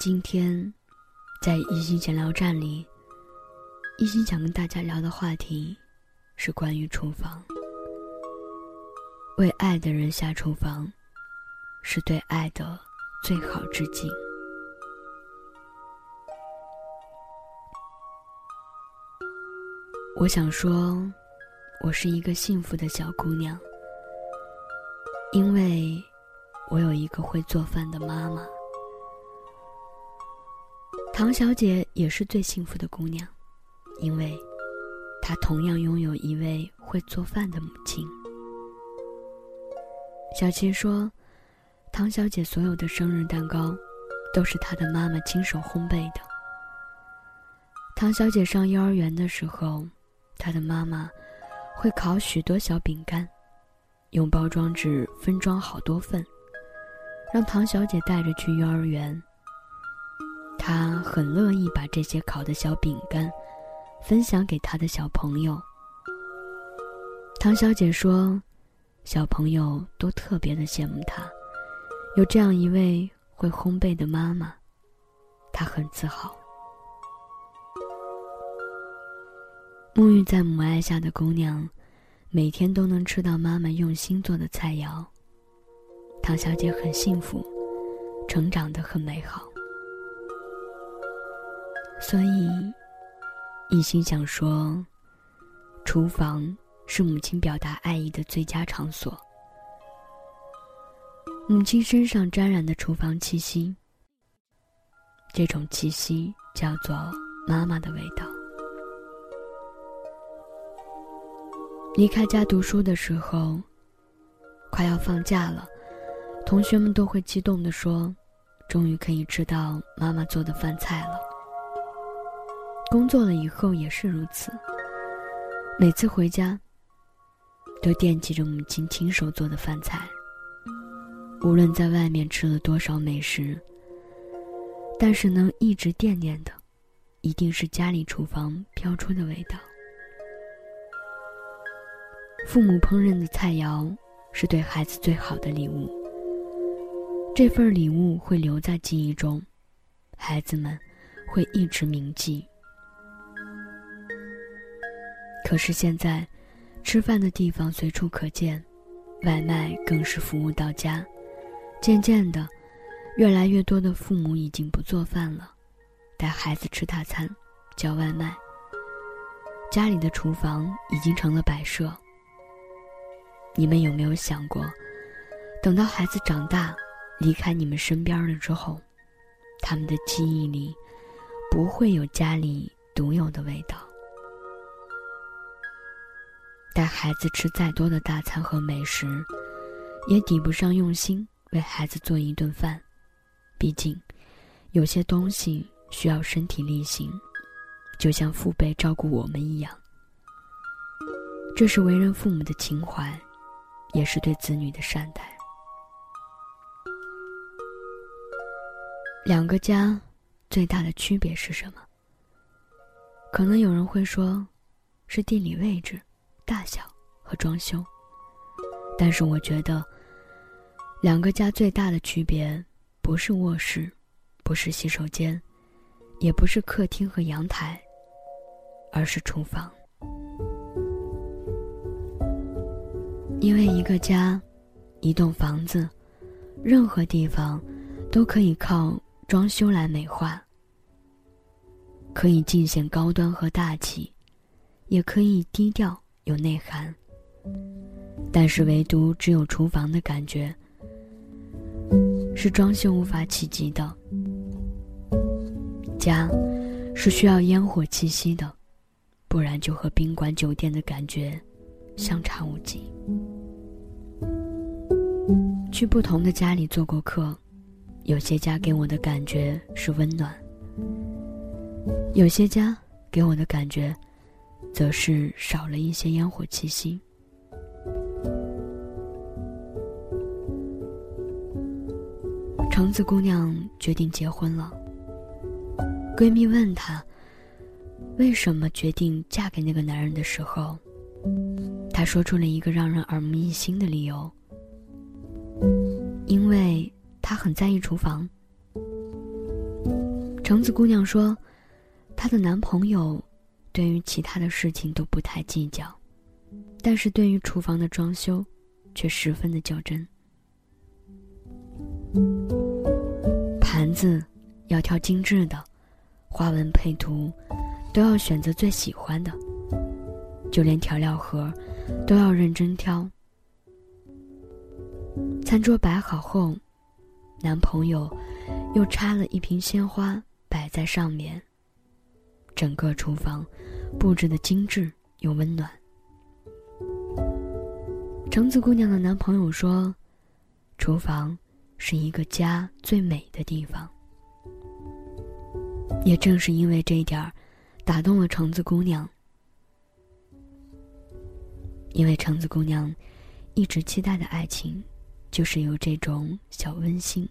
今天，在一心闲聊站里，一心想跟大家聊的话题是关于厨房。为爱的人下厨房，是对爱的最好致敬。我想说，我是一个幸福的小姑娘，因为我有一个会做饭的妈妈。唐小姐也是最幸福的姑娘，因为她同样拥有一位会做饭的母亲。小琪说，唐小姐所有的生日蛋糕，都是她的妈妈亲手烘焙的。唐小姐上幼儿园的时候。她的妈妈会烤许多小饼干，用包装纸分装好多份，让唐小姐带着去幼儿园。她很乐意把这些烤的小饼干分享给他的小朋友。唐小姐说：“小朋友都特别的羡慕她，有这样一位会烘焙的妈妈，她很自豪。”沐浴在母爱下的姑娘，每天都能吃到妈妈用心做的菜肴。唐小姐很幸福，成长得很美好。所以，一心想说，厨房是母亲表达爱意的最佳场所。母亲身上沾染的厨房气息，这种气息叫做妈妈的味道。离开家读书的时候，快要放假了，同学们都会激动地说：“终于可以吃到妈妈做的饭菜了。”工作了以后也是如此。每次回家，都惦记着母亲亲手做的饭菜。无论在外面吃了多少美食，但是能一直惦念的，一定是家里厨房飘出的味道。父母烹饪的菜肴是对孩子最好的礼物。这份礼物会留在记忆中，孩子们会一直铭记。可是现在，吃饭的地方随处可见，外卖更是服务到家。渐渐的，越来越多的父母已经不做饭了，带孩子吃大餐，叫外卖。家里的厨房已经成了摆设。你们有没有想过，等到孩子长大，离开你们身边了之后，他们的记忆里不会有家里独有的味道。带孩子吃再多的大餐和美食，也抵不上用心为孩子做一顿饭。毕竟，有些东西需要身体力行，就像父辈照顾我们一样。这是为人父母的情怀。也是对子女的善待。两个家最大的区别是什么？可能有人会说，是地理位置、大小和装修。但是我觉得，两个家最大的区别不是卧室，不是洗手间，也不是客厅和阳台，而是厨房。因为一个家，一栋房子，任何地方，都可以靠装修来美化。可以尽显高端和大气，也可以低调有内涵。但是唯独只有厨房的感觉，是装修无法企及的。家，是需要烟火气息的，不然就和宾馆酒店的感觉。相差无几。去不同的家里做过客，有些家给我的感觉是温暖，有些家给我的感觉，则是少了一些烟火气息。橙子姑娘决定结婚了。闺蜜问她，为什么决定嫁给那个男人的时候。她说出了一个让人耳目一新的理由，因为她很在意厨房。橙子姑娘说，她的男朋友对于其他的事情都不太计较，但是对于厨房的装修，却十分的较真。盘子要挑精致的，花纹配图都要选择最喜欢的，就连调料盒都要认真挑。餐桌摆好后，男朋友又插了一瓶鲜花摆在上面。整个厨房布置的精致又温暖。橙子姑娘的男朋友说：“厨房是一个家最美的地方。”也正是因为这一点儿，打动了橙子姑娘。因为橙子姑娘一直期待的爱情。就是有这种小温馨。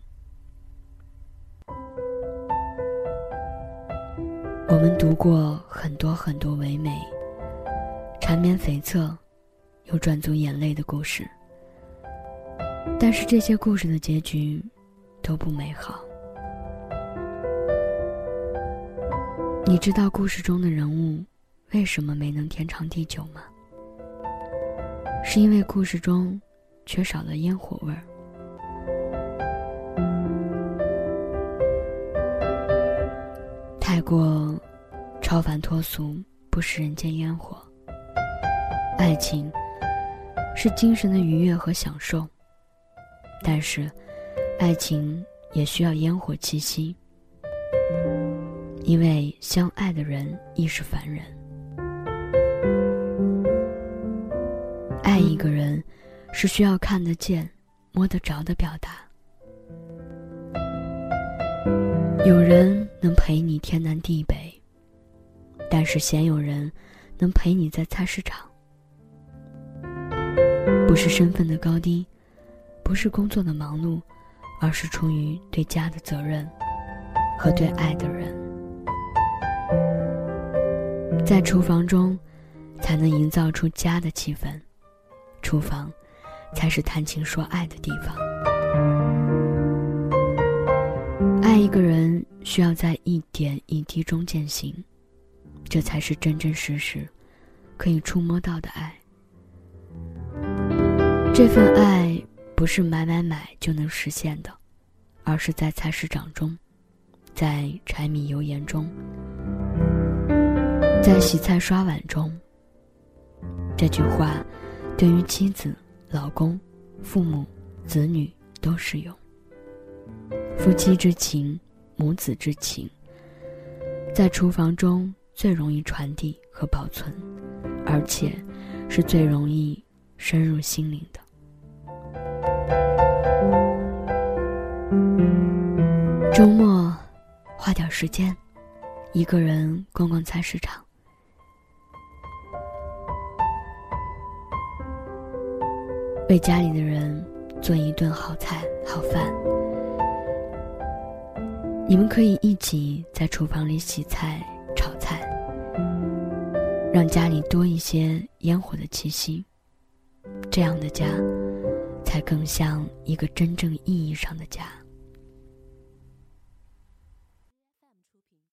我们读过很多很多唯美、缠绵悱恻，又赚足眼泪的故事，但是这些故事的结局都不美好。你知道故事中的人物为什么没能天长地久吗？是因为故事中。缺少了烟火味儿，太过超凡脱俗，不食人间烟火。爱情是精神的愉悦和享受，但是爱情也需要烟火气息，因为相爱的人亦是凡人。爱一个人。是需要看得见、摸得着的表达。有人能陪你天南地北，但是鲜有人能陪你在菜市场。不是身份的高低，不是工作的忙碌，而是出于对家的责任和对爱的人。在厨房中，才能营造出家的气氛。厨房。才是谈情说爱的地方。爱一个人需要在一点一滴中践行，这才是真真实实可以触摸到的爱。这份爱不是买买买就能实现的，而是在菜市场中，在柴米油盐中，在洗菜刷碗中。这句话，对于妻子。老公、父母、子女都适用。夫妻之情、母子之情，在厨房中最容易传递和保存，而且是最容易深入心灵的。周末花点时间，一个人逛逛菜市场。为家里的人做一顿好菜好饭，你们可以一起在厨房里洗菜炒菜，让家里多一些烟火的气息。这样的家，才更像一个真正意义上的家。